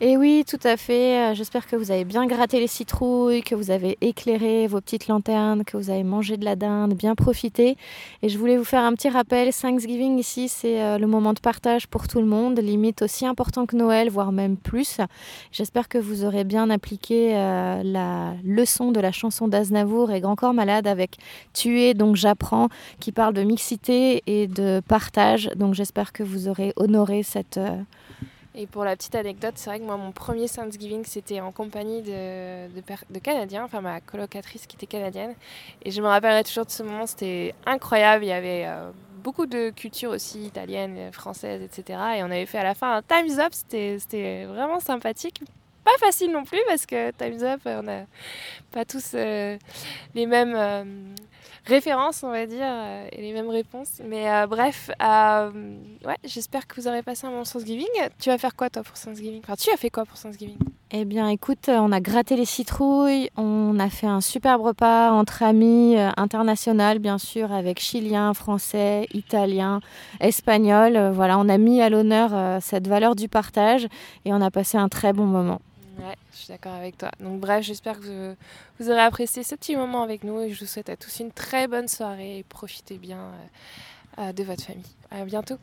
[SPEAKER 2] Et oui, tout à fait. Euh, J'espère que vous avez bien gratté les citrouilles, que vous avez éclairé vos petites lanternes, que vous avez mangé de la dinde, bien profité. Et je voulais vous faire un petit rappel. Thanksgiving ici, c'est euh, le moment de partage pour tout le monde, limite aussi important que Noël, voire même plus. J'espère que vous aurez bien appliqué la leçon de la chanson d'Aznavour et Grand Corps Malade avec Tuer, donc j'apprends, qui parle de mixité et de partage. Donc j'espère que vous aurez honoré cette... euh,
[SPEAKER 1] Et pour la petite anecdote, c'est vrai que moi, mon premier Thanksgiving, c'était en compagnie de, de, Canadiens, enfin ma colocatrice qui était canadienne. Et je me rappellerai toujours de ce moment, c'était incroyable. Il y avait euh, beaucoup de culture aussi, italienne, française, etc. Et on avait fait à la fin un Time's Up, c'était vraiment sympathique. Pas facile non plus parce que Time's Up, on n'a pas tous euh, les mêmes euh, références, on va dire, euh, et les mêmes réponses. Mais euh, bref, euh, ouais, j'espère que vous aurez passé un bon Thanksgiving. Tu vas faire quoi toi pour Thanksgiving? Enfin, tu as fait quoi pour Thanksgiving?
[SPEAKER 2] Eh bien, écoute, on a gratté les citrouilles, on a fait un superbe repas entre amis international, bien sûr, avec chiliens, français, italiens, espagnols. Voilà, on a mis à l'honneur cette valeur du partage et on a passé un très bon moment.
[SPEAKER 1] Ouais, je suis d'accord avec toi. Donc bref, j'espère que vous, aurez apprécié ce petit moment avec nous et je vous souhaite à tous une très bonne soirée et profitez bien euh, euh, de votre famille. À bientôt.